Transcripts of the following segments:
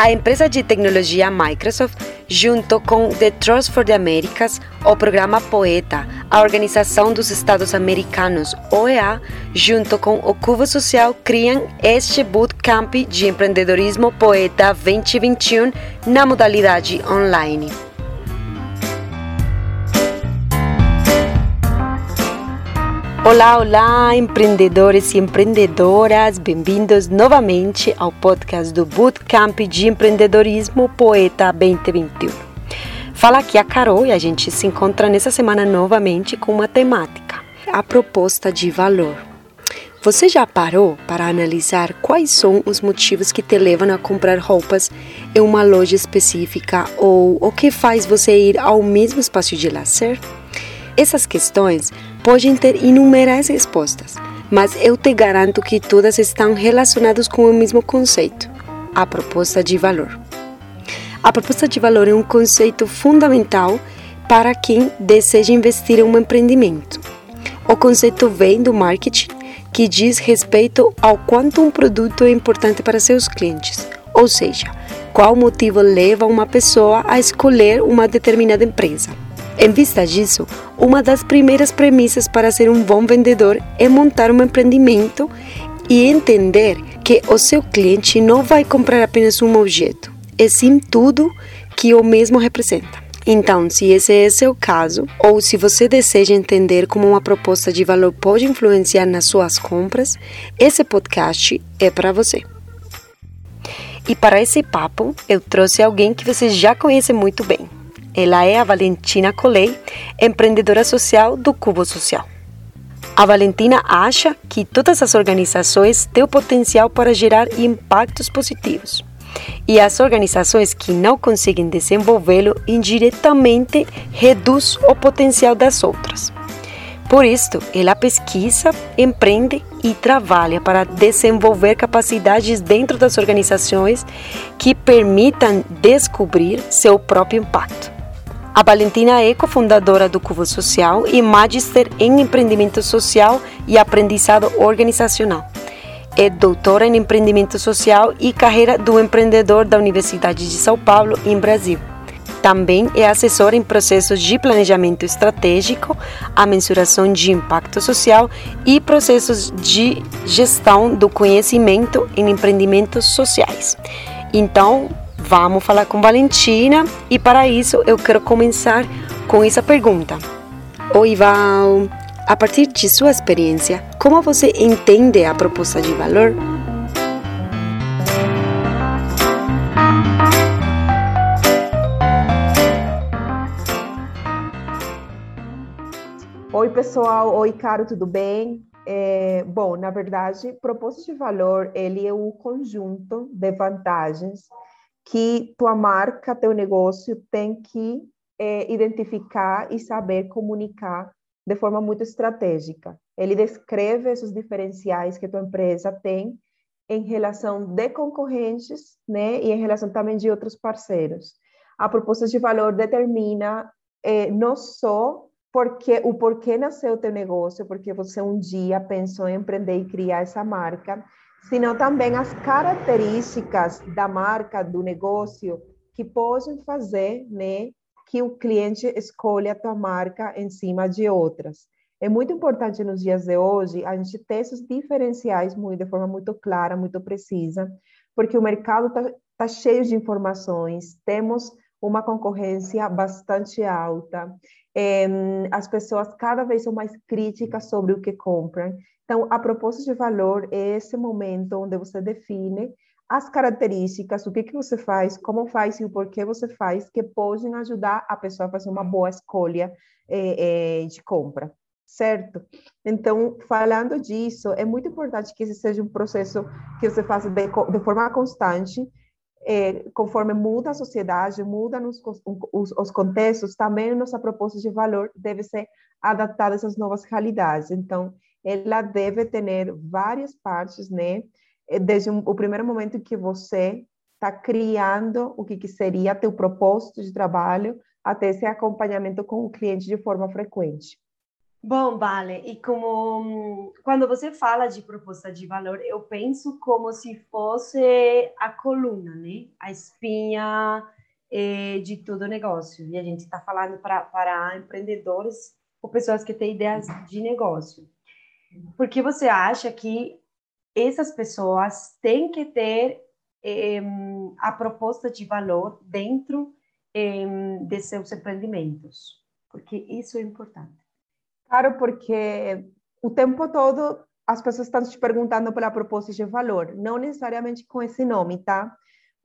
A empresa de tecnologia Microsoft, junto com The Trust for the Americas, o programa Poeta, a Organização dos Estados Americanos, OEA, junto com o Cubo Social, criam este bootcamp de empreendedorismo Poeta 2021 na modalidade online. Olá, olá, empreendedores e empreendedoras, bem-vindos novamente ao podcast do Bootcamp de Empreendedorismo Poeta 2021. Fala aqui a Carol e a gente se encontra nessa semana novamente com uma temática: a proposta de valor. Você já parou para analisar quais são os motivos que te levam a comprar roupas em uma loja específica ou o que faz você ir ao mesmo espaço de lazer? Essas questões podem ter inúmeras respostas, mas eu te garanto que todas estão relacionadas com o mesmo conceito: a proposta de valor. A proposta de valor é um conceito fundamental para quem deseja investir em um empreendimento. O conceito vem do marketing, que diz respeito ao quanto um produto é importante para seus clientes, ou seja, qual motivo leva uma pessoa a escolher uma determinada empresa. Em vista disso, uma das primeiras premissas para ser um bom vendedor é montar um empreendimento e entender que o seu cliente não vai comprar apenas um objeto, e sim tudo que o mesmo representa. Então, se esse é seu caso, ou se você deseja entender como uma proposta de valor pode influenciar nas suas compras, esse podcast é para você. E para esse papo, eu trouxe alguém que você já conhece muito bem. Ela é a Valentina Colei, empreendedora social do Cubo Social. A Valentina acha que todas as organizações têm o potencial para gerar impactos positivos. E as organizações que não conseguem desenvolvê-lo indiretamente reduz o potencial das outras. Por isso, ela pesquisa, empreende e trabalha para desenvolver capacidades dentro das organizações que permitam descobrir seu próprio impacto. A Valentina é cofundadora do Cubo Social e Magister em Empreendimento Social e Aprendizado Organizacional. É doutora em Empreendimento Social e Carreira do Empreendedor da Universidade de São Paulo, em Brasil. Também é assessora em processos de planejamento estratégico, a mensuração de impacto social e processos de gestão do conhecimento em empreendimentos sociais. Então, Vamos falar com Valentina e para isso eu quero começar com essa pergunta. Oi, Val. A partir de sua experiência, como você entende a proposta de valor? Oi, pessoal. Oi, Caro, tudo bem? É, bom, na verdade, proposta de valor, ele é o conjunto de vantagens que tua marca, teu negócio tem que é, identificar e saber comunicar de forma muito estratégica. Ele descreve esses diferenciais que tua empresa tem em relação de concorrentes, né, e em relação também de outros parceiros. A proposta de valor determina é, não só porque o porquê nasceu o teu negócio, porque você um dia pensou em empreender e criar essa marca, sino também as características da marca, do negócio, que podem fazer né, que o cliente escolha a tua marca em cima de outras. É muito importante nos dias de hoje a gente ter esses diferenciais muito, de forma muito clara, muito precisa, porque o mercado está tá cheio de informações, temos uma concorrência bastante alta, é, as pessoas cada vez são mais críticas sobre o que compram. Então, a proposta de valor é esse momento onde você define as características, o que, que você faz, como faz e o porquê você faz, que podem ajudar a pessoa a fazer uma boa escolha é, é, de compra, certo? Então, falando disso, é muito importante que esse seja um processo que você faça de, de forma constante, é, conforme muda a sociedade, mudam os, os, os, contextos, também nossa proposta de valor deve ser adaptada a essas novas realidades. Então, ela deve ter várias partes, né? Eh, desde o primeiro momento que você está criando o que, que seria teu propósito de trabalho, até esse acompanhamento com o cliente de forma frequente. Bom, Vale, e como quando você fala de proposta de valor, eu penso como se fosse a coluna, né? A espinha eh, de todo negócio. E a gente está falando para empreendedores ou pessoas que têm ideias de negócio. Por que você acha que essas pessoas têm que ter eh, a proposta de valor dentro eh, de seus empreendimentos? Porque isso é importante. Claro, porque o tempo todo as pessoas estão te perguntando pela proposta de valor, não necessariamente com esse nome, tá?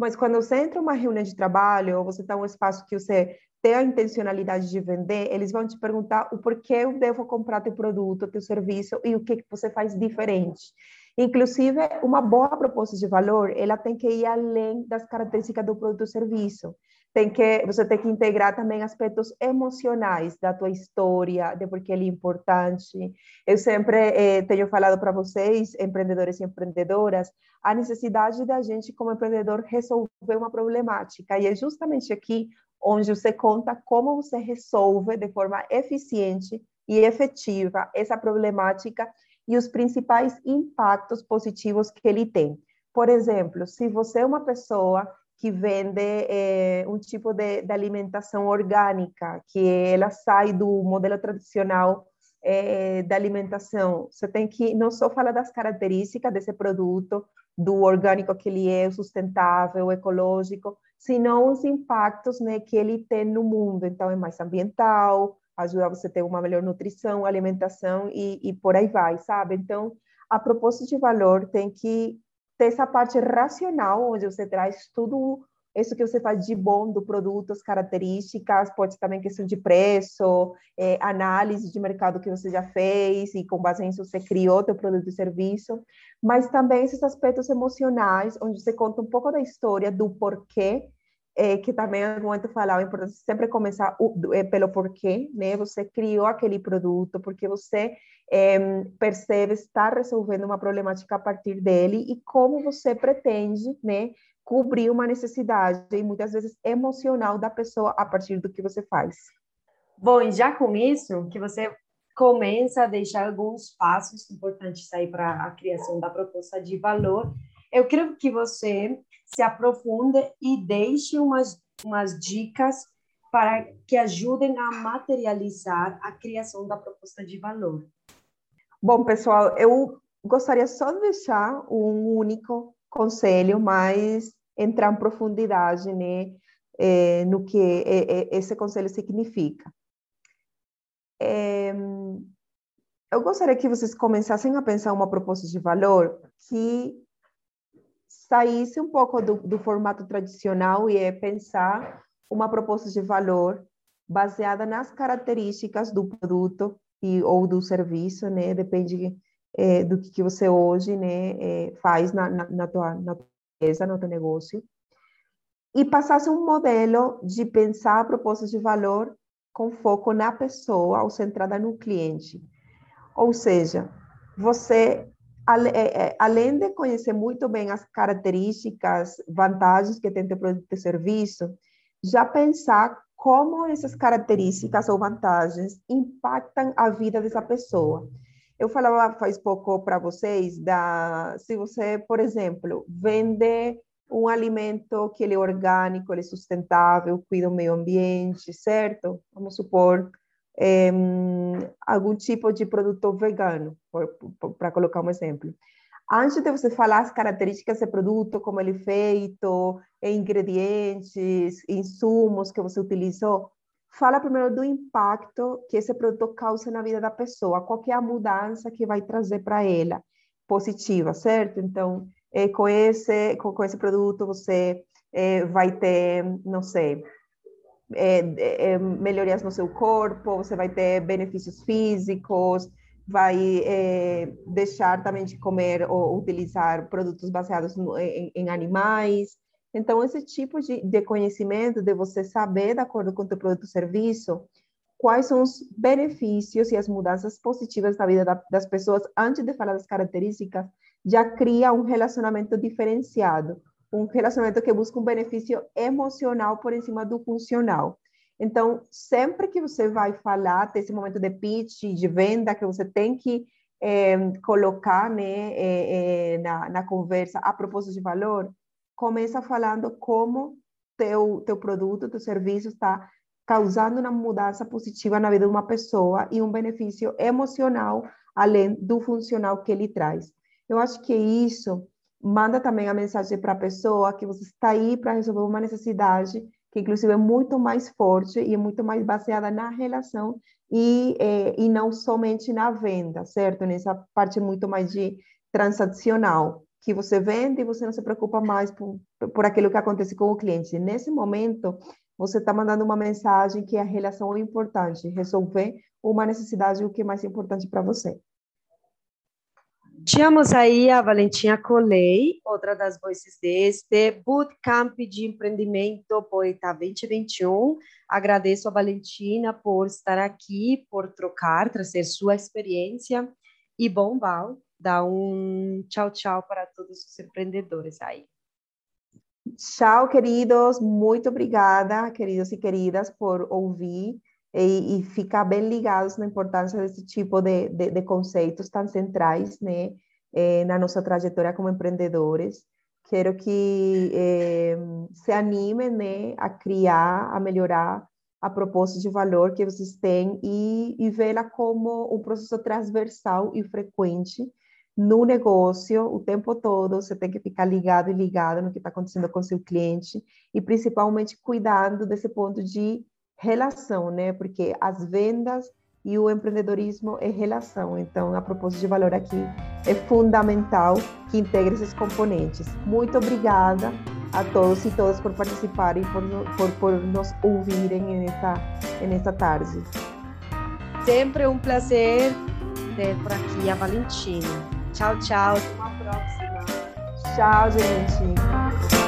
Mas quando você entra em uma reunião de trabalho, ou você está em um espaço que você tem a intencionalidade de vender, eles vão te perguntar o porquê eu devo comprar teu produto, teu serviço e o que, que você faz diferente. Inclusive, uma boa proposta de valor, ela tem que ir além das características do produto ou serviço tem que você tem que integrar também aspectos emocionais da tua história, de por que ele é importante. Eu sempre eh, tenho falado para vocês, empreendedores e empreendedoras, a necessidade da gente como empreendedor resolver uma problemática e é justamente aqui onde você conta como você resolve de forma eficiente e efetiva essa problemática e os principais impactos positivos que ele tem. Por exemplo, se você é uma pessoa que vende é, um tipo de, de, alimentação orgânica, que ela sai do modelo tradicional é, da alimentação. Você tem que não só falar das características desse produto, do orgânico que ele é, sustentável, ecológico, senão os impactos né, que ele tem no mundo. Então, é mais ambiental, ajuda você a ter uma melhor nutrição, alimentação e, e por aí vai, sabe? Então, a proposta de valor tem que ter essa parte racional, onde você traz tudo isso que você faz de bom do produto, as características, pode também questão de preço, é, análise de mercado que você já fez e com base nisso você criou seu produto e serviço, mas também esses aspectos emocionais, onde você conta um pouco da história do porquê é, que também é muito falar, é importante sempre começar o, é, pelo porquê, né? Você criou aquele produto, porque você é, percebe estar resolvendo uma problemática a partir dele e como você pretende, né? Cobrir uma necessidade, e muitas vezes emocional da pessoa a partir do que você faz. Bom, e já com isso, que você começa a deixar alguns passos importantes aí para a criação da proposta de valor, eu quero que você se aprofunde e deixe umas, umas dicas para que ajudem a materializar a criação da proposta de valor. Bom, pessoal, eu gostaria só de deixar um único conselho, mas entrar em profundidade né, é, no que é, é, esse conselho significa. Eu gostaria que vocês começassem a pensar uma proposta de valor que saísse um pouco do, do formato tradicional e é pensar uma proposta de valor baseada nas características do produto e ou do serviço, né? Depende é, do que, você hoje, né, é, faz na, na, na, tua, na tua empresa, no teu negócio. E passasse um modelo de pensar propostas de valor com foco na pessoa ou centrada no cliente. Ou seja, você além de conhecer muito bem as características, vantagens que tem o produto e serviço, já pensar como essas características ou vantagens impactam a vida dessa pessoa. Eu falava faz pouco para vocês da se você, por exemplo, vende um alimento que ele é orgânico, ele é sustentável, cuida do meio ambiente, certo? Vamos supor é, algum tipo de produto vegano, para colocar um exemplo. Antes de você falar as características desse produto, como ele é feito, ingredientes, insumos que você utilizou, fala primeiro do impacto que esse produto causa na vida da pessoa, qual é a mudança que vai trazer para ela, positiva, certo? Então, é, com, esse, com, com esse produto você é, vai ter, não sei, é, é, melhorias no seu corpo, você vai ter benefícios físicos, vai é, deixar também de comer ou utilizar produtos baseados no, em, em, animais. Então, esse tipo de, de, conhecimento, de você saber, de acordo com o teu produto ou serviço, quais são os benefícios e as mudanças positivas na vida da, das pessoas, antes de falar das características, já cria um relacionamento diferenciado um relacionamento que busca um benefício emocional por cima do funcional. Então, sempre que você vai falar desse momento de pitch, de venda, que você tem que é, colocar né, é, é, na, na conversa a propósito de valor, começa falando como teu, teu produto, teu serviço está causando uma mudança positiva na vida de uma pessoa e um benefício emocional além do funcional que ele traz. Eu acho que isso manda também a mensagem para a pessoa que você está aí para resolver uma necessidade que inclusive é muito mais forte e é muito mais baseada na relação e, é, e não somente na venda, certo? Nessa parte muito mais de transacional, que você vende e você não se preocupa mais por, por aquilo que acontece com o cliente. Nesse momento, você está mandando uma mensagem que a relação é importante, resolver uma necessidade, o que é mais importante para você. Tínhamos aí a Valentina Colei, outra das voces deste Bootcamp de Empreendimento Poeta 2021. Agradeço a Valentina por estar aqui, por trocar, trazer sua experiência. E bom, Val, dá um tchau, tchau para todos os empreendedores aí. Tchau, queridos. Muito obrigada, queridos e queridas, por ouvir e, e ficar bem ligados na importância desse tipo de, de, de conceitos tão centrais, né, eh, na nossa trajetória como empreendedores. Quero que eh, se animem, né, a criar, a melhorar a proposta de valor que vocês têm e, e vê-la como um processo transversal e frequente no negócio o tempo todo, você tem que ficar ligado e ligado no que está acontecendo com seu cliente e principalmente cuidando desse ponto de relação, né? Porque as vendas e o empreendedorismo é relação. Então, a propósito de valor aqui é fundamental que integre esses componentes. Muito obrigada a todos e todas por participarem, por, por, por nos ouvirem nessa, nessa tarde. Sempre um prazer ter por aqui a Valentina. Tchau, tchau. Até uma próxima. Tchau, gente.